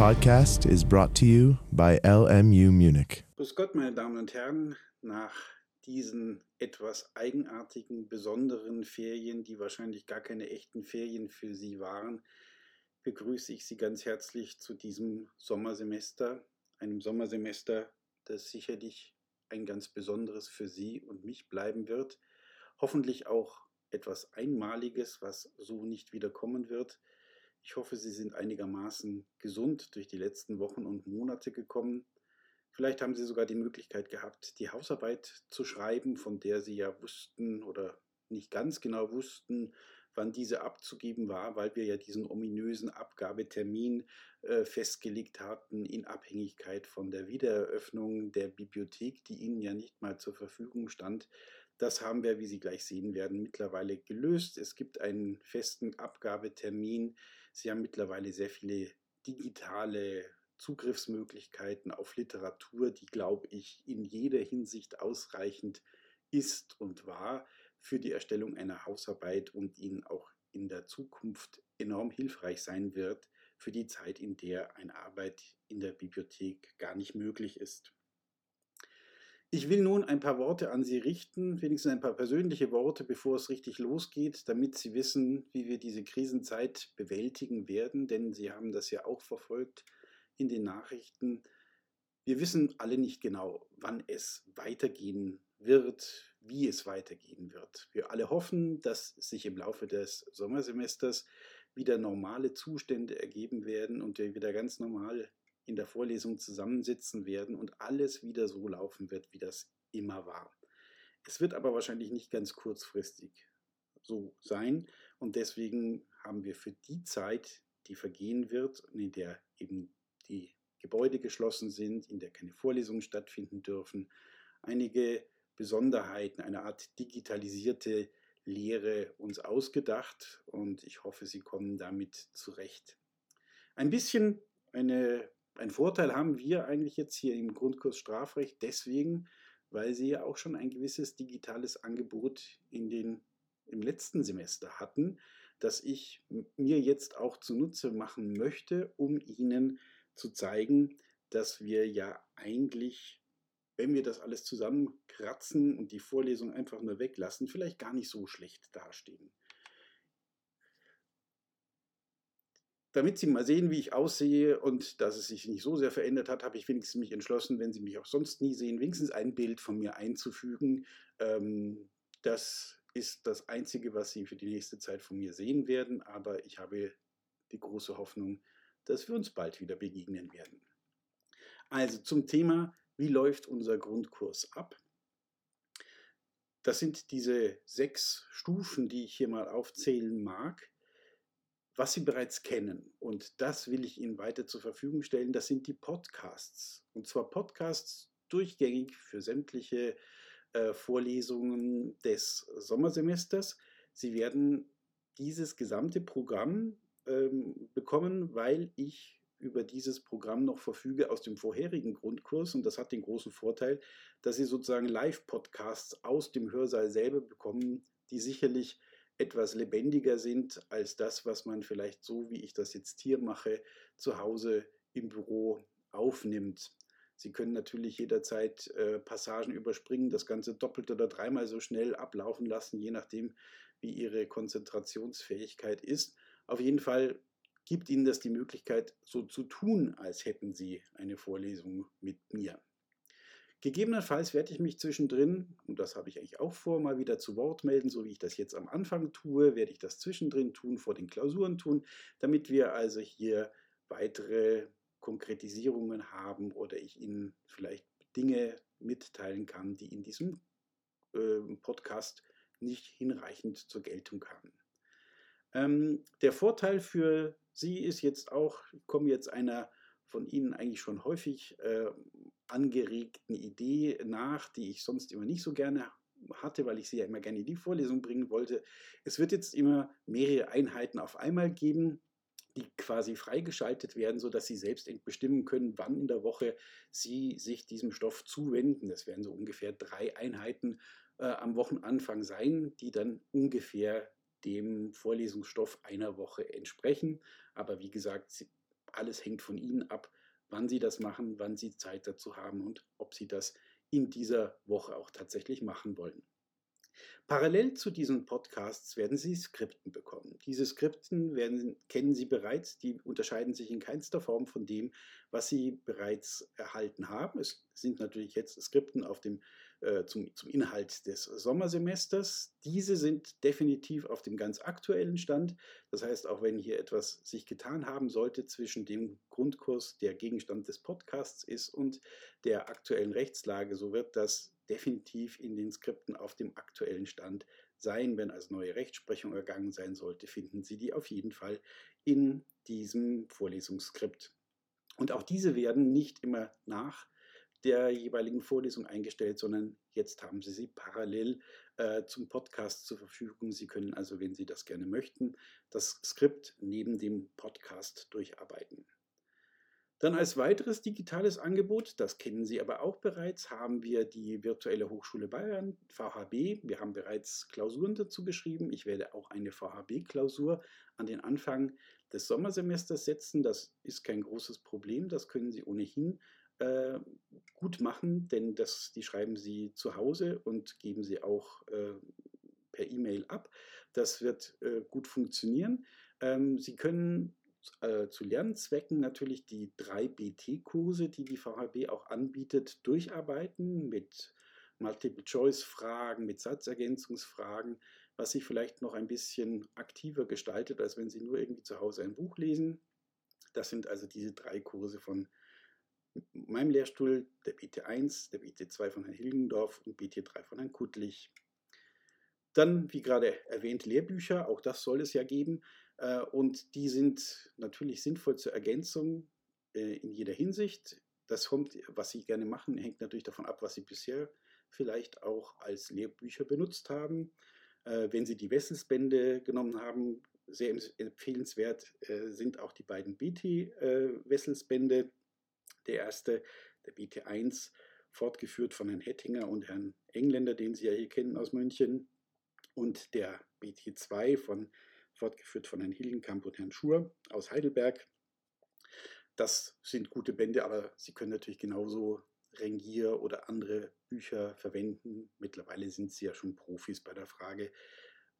podcast is brought to you by LMU Munich. Grüß Gott, meine Damen und Herren, nach diesen etwas eigenartigen, besonderen Ferien, die wahrscheinlich gar keine echten Ferien für Sie waren, begrüße ich Sie ganz herzlich zu diesem Sommersemester, einem Sommersemester, das sicherlich ein ganz besonderes für Sie und mich bleiben wird, hoffentlich auch etwas Einmaliges, was so nicht wiederkommen wird. Ich hoffe, Sie sind einigermaßen gesund durch die letzten Wochen und Monate gekommen. Vielleicht haben Sie sogar die Möglichkeit gehabt, die Hausarbeit zu schreiben, von der Sie ja wussten oder nicht ganz genau wussten, wann diese abzugeben war, weil wir ja diesen ominösen Abgabetermin äh, festgelegt hatten in Abhängigkeit von der Wiedereröffnung der Bibliothek, die Ihnen ja nicht mal zur Verfügung stand. Das haben wir, wie Sie gleich sehen werden, mittlerweile gelöst. Es gibt einen festen Abgabetermin. Sie haben mittlerweile sehr viele digitale Zugriffsmöglichkeiten auf Literatur, die, glaube ich, in jeder Hinsicht ausreichend ist und war für die Erstellung einer Hausarbeit und Ihnen auch in der Zukunft enorm hilfreich sein wird für die Zeit, in der eine Arbeit in der Bibliothek gar nicht möglich ist. Ich will nun ein paar Worte an Sie richten, wenigstens ein paar persönliche Worte, bevor es richtig losgeht, damit Sie wissen, wie wir diese Krisenzeit bewältigen werden, denn Sie haben das ja auch verfolgt in den Nachrichten. Wir wissen alle nicht genau, wann es weitergehen wird, wie es weitergehen wird. Wir alle hoffen, dass sich im Laufe des Sommersemesters wieder normale Zustände ergeben werden und wir wieder ganz normal in der Vorlesung zusammensitzen werden und alles wieder so laufen wird, wie das immer war. Es wird aber wahrscheinlich nicht ganz kurzfristig so sein und deswegen haben wir für die Zeit, die vergehen wird und in der eben die Gebäude geschlossen sind, in der keine Vorlesungen stattfinden dürfen, einige Besonderheiten, eine Art digitalisierte Lehre uns ausgedacht und ich hoffe, Sie kommen damit zurecht. Ein bisschen eine ein Vorteil haben wir eigentlich jetzt hier im Grundkurs Strafrecht deswegen, weil sie ja auch schon ein gewisses digitales Angebot in den, im letzten Semester hatten, das ich mir jetzt auch zunutze machen möchte, um Ihnen zu zeigen, dass wir ja eigentlich, wenn wir das alles zusammenkratzen und die Vorlesung einfach nur weglassen, vielleicht gar nicht so schlecht dastehen. Damit Sie mal sehen, wie ich aussehe und dass es sich nicht so sehr verändert hat, habe ich wenigstens mich entschlossen, wenn Sie mich auch sonst nie sehen, wenigstens ein Bild von mir einzufügen. Ähm, das ist das Einzige, was Sie für die nächste Zeit von mir sehen werden, aber ich habe die große Hoffnung, dass wir uns bald wieder begegnen werden. Also zum Thema, wie läuft unser Grundkurs ab? Das sind diese sechs Stufen, die ich hier mal aufzählen mag was Sie bereits kennen. Und das will ich Ihnen weiter zur Verfügung stellen. Das sind die Podcasts. Und zwar Podcasts durchgängig für sämtliche äh, Vorlesungen des Sommersemesters. Sie werden dieses gesamte Programm ähm, bekommen, weil ich über dieses Programm noch verfüge aus dem vorherigen Grundkurs. Und das hat den großen Vorteil, dass Sie sozusagen Live-Podcasts aus dem Hörsaal selber bekommen, die sicherlich etwas lebendiger sind als das, was man vielleicht so, wie ich das jetzt hier mache, zu Hause im Büro aufnimmt. Sie können natürlich jederzeit äh, Passagen überspringen, das Ganze doppelt oder dreimal so schnell ablaufen lassen, je nachdem, wie Ihre Konzentrationsfähigkeit ist. Auf jeden Fall gibt Ihnen das die Möglichkeit, so zu tun, als hätten Sie eine Vorlesung mit mir. Gegebenenfalls werde ich mich zwischendrin, und das habe ich eigentlich auch vor, mal wieder zu Wort melden, so wie ich das jetzt am Anfang tue, werde ich das zwischendrin tun, vor den Klausuren tun, damit wir also hier weitere Konkretisierungen haben oder ich Ihnen vielleicht Dinge mitteilen kann, die in diesem äh, Podcast nicht hinreichend zur Geltung kamen. Ähm, der Vorteil für Sie ist jetzt auch, ich komme jetzt einer von Ihnen eigentlich schon häufig äh, angeregten Idee nach, die ich sonst immer nicht so gerne hatte, weil ich sie ja immer gerne in die Vorlesung bringen wollte. Es wird jetzt immer mehrere Einheiten auf einmal geben, die quasi freigeschaltet werden, sodass Sie selbst bestimmen können, wann in der Woche Sie sich diesem Stoff zuwenden. Das werden so ungefähr drei Einheiten äh, am Wochenanfang sein, die dann ungefähr dem Vorlesungsstoff einer Woche entsprechen. Aber wie gesagt, alles hängt von Ihnen ab, wann Sie das machen, wann Sie Zeit dazu haben und ob Sie das in dieser Woche auch tatsächlich machen wollen. Parallel zu diesen Podcasts werden Sie Skripten bekommen. Diese Skripten werden, kennen Sie bereits, die unterscheiden sich in keinster Form von dem, was Sie bereits erhalten haben. Es sind natürlich jetzt Skripten auf dem, äh, zum, zum Inhalt des Sommersemesters. Diese sind definitiv auf dem ganz aktuellen Stand. Das heißt, auch wenn hier etwas sich getan haben sollte zwischen dem Grundkurs, der Gegenstand des Podcasts ist, und der aktuellen Rechtslage, so wird das definitiv in den Skripten auf dem aktuellen Stand sein. Wenn also neue Rechtsprechung ergangen sein sollte, finden Sie die auf jeden Fall in diesem Vorlesungsskript. Und auch diese werden nicht immer nach der jeweiligen Vorlesung eingestellt, sondern jetzt haben Sie sie parallel äh, zum Podcast zur Verfügung. Sie können also, wenn Sie das gerne möchten, das Skript neben dem Podcast durcharbeiten. Dann als weiteres digitales Angebot, das kennen Sie aber auch bereits, haben wir die Virtuelle Hochschule Bayern, VHB. Wir haben bereits Klausuren dazu geschrieben. Ich werde auch eine VHB-Klausur an den Anfang des Sommersemesters setzen. Das ist kein großes Problem. Das können Sie ohnehin äh, gut machen, denn das, die schreiben Sie zu Hause und geben Sie auch äh, per E-Mail ab. Das wird äh, gut funktionieren. Ähm, Sie können äh, zu Lernzwecken natürlich die drei BT-Kurse, die die VHB auch anbietet, durcharbeiten mit Multiple-Choice-Fragen, mit Satzergänzungsfragen, was sich vielleicht noch ein bisschen aktiver gestaltet, als wenn Sie nur irgendwie zu Hause ein Buch lesen. Das sind also diese drei Kurse von meinem Lehrstuhl, der BT1, der BT2 von Herrn Hilgendorf und BT3 von Herrn Kuttlich. Dann, wie gerade erwähnt, Lehrbücher, auch das soll es ja geben. Äh, und die sind natürlich sinnvoll zur Ergänzung äh, in jeder Hinsicht. Das kommt, was Sie gerne machen, hängt natürlich davon ab, was Sie bisher vielleicht auch als Lehrbücher benutzt haben. Äh, wenn Sie die Wesselsbände genommen haben, sehr empfehlenswert sind auch die beiden BT-Wesselsbände. Der erste, der BT1, fortgeführt von Herrn Hettinger und Herrn Engländer, den Sie ja hier kennen aus München, und der BT2 von fortgeführt von Herrn Hillenkamp und Herrn Schur aus Heidelberg. Das sind gute Bände, aber Sie können natürlich genauso Rengier oder andere Bücher verwenden. Mittlerweile sind Sie ja schon Profis bei der Frage,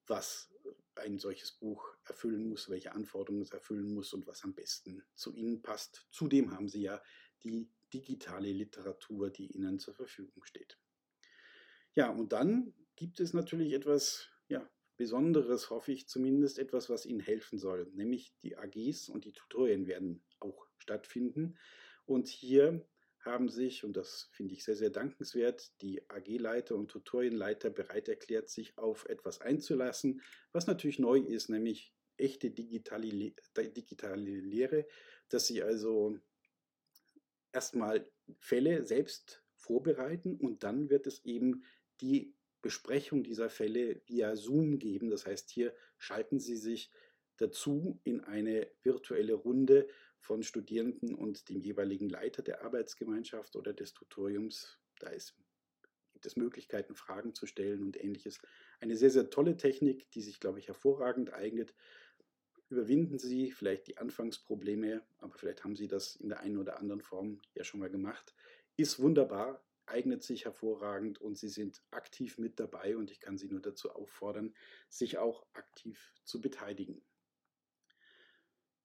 was ein solches Buch erfüllen muss, welche Anforderungen es erfüllen muss und was am besten zu Ihnen passt. Zudem haben Sie ja die digitale Literatur, die Ihnen zur Verfügung steht. Ja, und dann gibt es natürlich etwas ja, Besonderes, hoffe ich zumindest, etwas, was Ihnen helfen soll, nämlich die AGs und die Tutorien werden auch stattfinden. Und hier haben sich, und das finde ich sehr, sehr dankenswert, die AG-Leiter und Tutorienleiter bereit erklärt, sich auf etwas einzulassen, was natürlich neu ist, nämlich echte digitale, digitale Lehre, dass sie also erstmal Fälle selbst vorbereiten und dann wird es eben die Besprechung dieser Fälle via Zoom geben. Das heißt, hier schalten Sie sich dazu in eine virtuelle Runde von Studierenden und dem jeweiligen Leiter der Arbeitsgemeinschaft oder des Tutoriums. Da ist, gibt es Möglichkeiten, Fragen zu stellen und ähnliches. Eine sehr, sehr tolle Technik, die sich, glaube ich, hervorragend eignet. Überwinden Sie vielleicht die Anfangsprobleme, aber vielleicht haben Sie das in der einen oder anderen Form ja schon mal gemacht. Ist wunderbar, eignet sich hervorragend und Sie sind aktiv mit dabei und ich kann Sie nur dazu auffordern, sich auch aktiv zu beteiligen.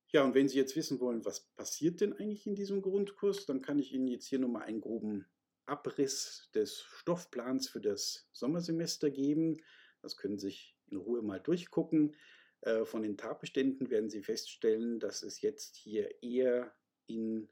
Ja, und wenn Sie jetzt wissen wollen, was passiert denn eigentlich in diesem Grundkurs, dann kann ich Ihnen jetzt hier nochmal einen groben Abriss des Stoffplans für das Sommersemester geben. Das können Sie sich in Ruhe mal durchgucken. Äh, von den Tatbeständen werden Sie feststellen, dass es jetzt hier eher in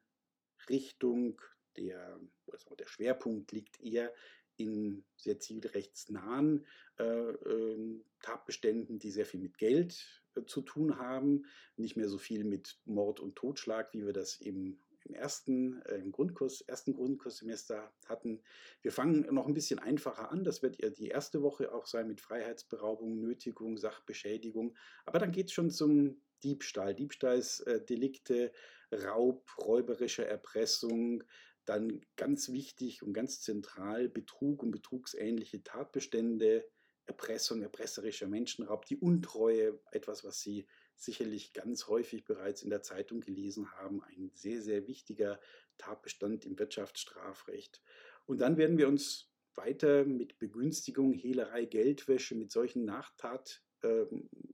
Richtung der, also der Schwerpunkt liegt eher in sehr zivilrechtsnahen äh, äh, Tatbeständen, die sehr viel mit Geld äh, zu tun haben, nicht mehr so viel mit Mord und Totschlag, wie wir das im, im ersten, äh, im Grundkurs, ersten Grundkurssemester hatten. Wir fangen noch ein bisschen einfacher an. Das wird ja die erste Woche auch sein mit Freiheitsberaubung, Nötigung, Sachbeschädigung. Aber dann geht es schon zum Diebstahl, Diebstahlsdelikte, Raub, räuberische Erpressung, dann ganz wichtig und ganz zentral Betrug und betrugsähnliche Tatbestände, Erpressung, erpresserischer Menschenraub, die Untreue, etwas, was Sie sicherlich ganz häufig bereits in der Zeitung gelesen haben. Ein sehr, sehr wichtiger Tatbestand im Wirtschaftsstrafrecht. Und dann werden wir uns weiter mit Begünstigung, Hehlerei, Geldwäsche, mit solchen Nachtat, äh,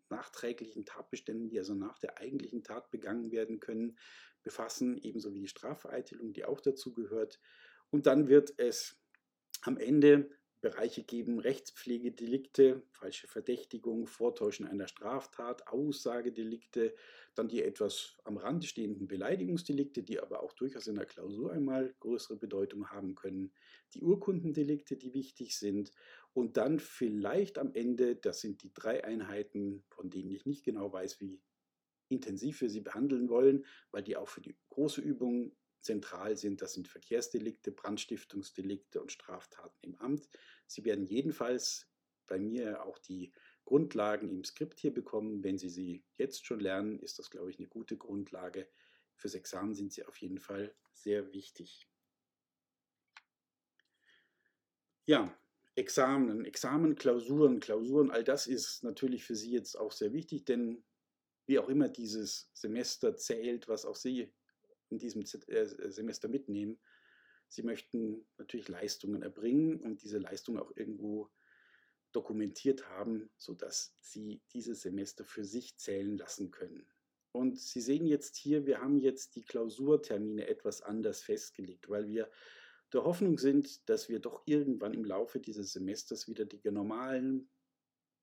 nachträglichen Tatbeständen, die also nach der eigentlichen Tat begangen werden können, befassen, ebenso wie die Strafvereitelung, die auch dazu gehört. Und dann wird es am Ende Bereiche geben, Rechtspflegedelikte, falsche Verdächtigung, Vortäuschen einer Straftat, Aussagedelikte, dann die etwas am Rande stehenden Beleidigungsdelikte, die aber auch durchaus in der Klausur einmal größere Bedeutung haben können, die Urkundendelikte, die wichtig sind. Und dann vielleicht am Ende, das sind die drei Einheiten, von denen ich nicht genau weiß, wie intensiv wir sie behandeln wollen, weil die auch für die große Übung zentral sind. Das sind Verkehrsdelikte, Brandstiftungsdelikte und Straftaten im Amt. Sie werden jedenfalls bei mir auch die Grundlagen im Skript hier bekommen. Wenn Sie sie jetzt schon lernen, ist das, glaube ich, eine gute Grundlage. Fürs Examen sind sie auf jeden Fall sehr wichtig. Ja, Examen, Examen, Klausuren, Klausuren, all das ist natürlich für Sie jetzt auch sehr wichtig, denn wie auch immer dieses Semester zählt, was auch Sie in diesem äh, Semester mitnehmen. Sie möchten natürlich Leistungen erbringen und diese Leistungen auch irgendwo dokumentiert haben, sodass Sie dieses Semester für sich zählen lassen können. Und Sie sehen jetzt hier, wir haben jetzt die Klausurtermine etwas anders festgelegt, weil wir der Hoffnung sind, dass wir doch irgendwann im Laufe dieses Semesters wieder die normalen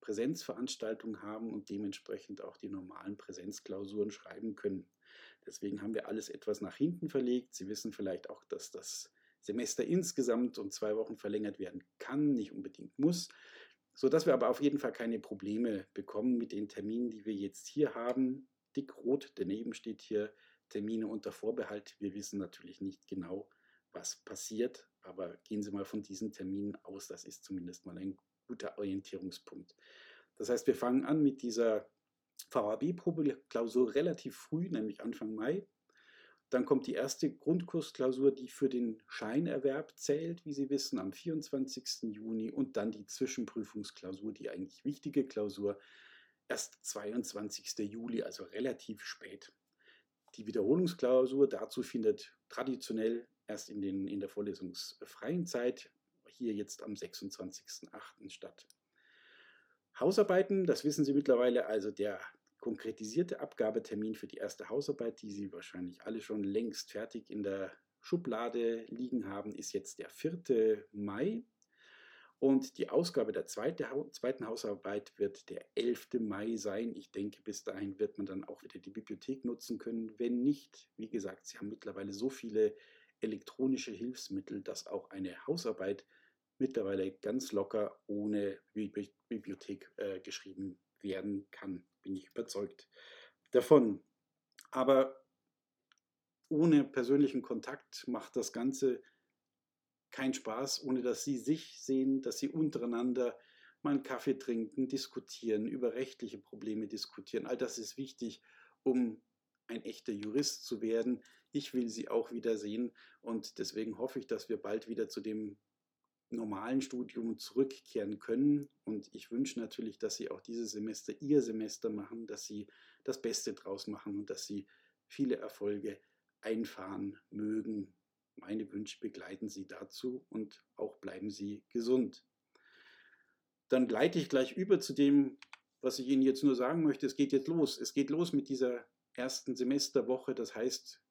Präsenzveranstaltungen haben und dementsprechend auch die normalen Präsenzklausuren schreiben können. Deswegen haben wir alles etwas nach hinten verlegt. Sie wissen vielleicht auch, dass das Semester insgesamt um zwei Wochen verlängert werden kann, nicht unbedingt muss, sodass wir aber auf jeden Fall keine Probleme bekommen mit den Terminen, die wir jetzt hier haben. Dick rot daneben steht hier Termine unter Vorbehalt. Wir wissen natürlich nicht genau, was passiert, aber gehen Sie mal von diesen Terminen aus. Das ist zumindest mal ein guter Orientierungspunkt. Das heißt, wir fangen an mit dieser VHB-Probeklausur relativ früh, nämlich Anfang Mai. Dann kommt die erste Grundkursklausur, die für den Scheinerwerb zählt, wie Sie wissen, am 24. Juni. Und dann die Zwischenprüfungsklausur, die eigentlich wichtige Klausur, erst 22. Juli, also relativ spät. Die Wiederholungsklausur dazu findet traditionell erst in, den, in der vorlesungsfreien Zeit, hier jetzt am 26.08. statt. Hausarbeiten, das wissen Sie mittlerweile, also der konkretisierte Abgabetermin für die erste Hausarbeit, die Sie wahrscheinlich alle schon längst fertig in der Schublade liegen haben, ist jetzt der 4. Mai. Und die Ausgabe der zweite, zweiten Hausarbeit wird der 11. Mai sein. Ich denke, bis dahin wird man dann auch wieder die Bibliothek nutzen können. Wenn nicht, wie gesagt, Sie haben mittlerweile so viele elektronische Hilfsmittel, dass auch eine Hausarbeit mittlerweile ganz locker ohne Bibliothek äh, geschrieben werden kann. Bin ich überzeugt davon. Aber ohne persönlichen Kontakt macht das Ganze keinen Spaß, ohne dass Sie sich sehen, dass Sie untereinander mal einen Kaffee trinken, diskutieren, über rechtliche Probleme diskutieren. All das ist wichtig, um ein echter Jurist zu werden. Ich will Sie auch wieder sehen und deswegen hoffe ich, dass wir bald wieder zu dem normalen Studium zurückkehren können. Und ich wünsche natürlich, dass Sie auch dieses Semester Ihr Semester machen, dass Sie das Beste draus machen und dass Sie viele Erfolge einfahren mögen. Meine Wünsche begleiten Sie dazu und auch bleiben Sie gesund. Dann gleite ich gleich über zu dem, was ich Ihnen jetzt nur sagen möchte. Es geht jetzt los. Es geht los mit dieser ersten Semesterwoche. Das heißt,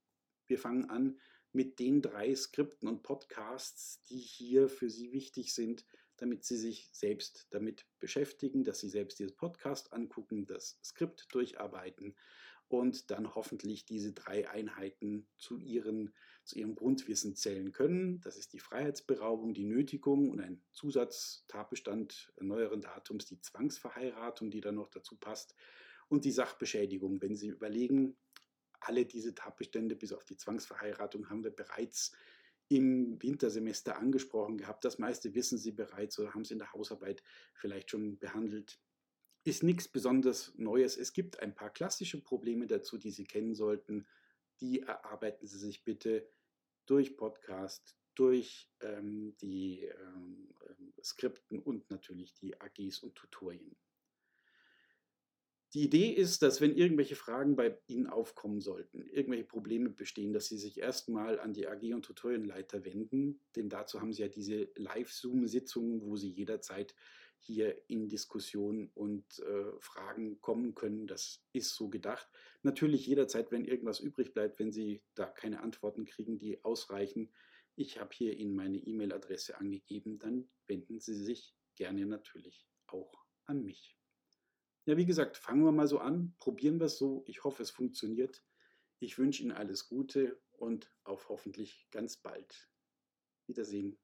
wir fangen an mit den drei Skripten und Podcasts, die hier für Sie wichtig sind, damit Sie sich selbst damit beschäftigen, dass Sie selbst dieses Podcast angucken, das Skript durcharbeiten und dann hoffentlich diese drei Einheiten zu, ihren, zu Ihrem Grundwissen zählen können. Das ist die Freiheitsberaubung, die Nötigung und ein Zusatztatbestand neueren Datums, die Zwangsverheiratung, die dann noch dazu passt und die Sachbeschädigung. Wenn Sie überlegen, alle diese Tatbestände bis auf die Zwangsverheiratung haben wir bereits im Wintersemester angesprochen gehabt. Das meiste wissen Sie bereits oder haben Sie in der Hausarbeit vielleicht schon behandelt. Ist nichts besonders Neues. Es gibt ein paar klassische Probleme dazu, die Sie kennen sollten. Die erarbeiten Sie sich bitte durch Podcast, durch ähm, die ähm, ähm Skripten und natürlich die AGs und Tutorien. Die Idee ist, dass wenn irgendwelche Fragen bei Ihnen aufkommen sollten, irgendwelche Probleme bestehen, dass Sie sich erstmal an die AG und Tutorienleiter wenden, denn dazu haben Sie ja diese Live-Zoom-Sitzungen, wo Sie jederzeit hier in Diskussion und äh, Fragen kommen können. Das ist so gedacht. Natürlich jederzeit, wenn irgendwas übrig bleibt, wenn Sie da keine Antworten kriegen, die ausreichen. Ich habe hier Ihnen meine E-Mail-Adresse angegeben, dann wenden Sie sich gerne natürlich auch an mich. Ja, wie gesagt, fangen wir mal so an, probieren wir es so. Ich hoffe, es funktioniert. Ich wünsche Ihnen alles Gute und auf hoffentlich ganz bald. Wiedersehen.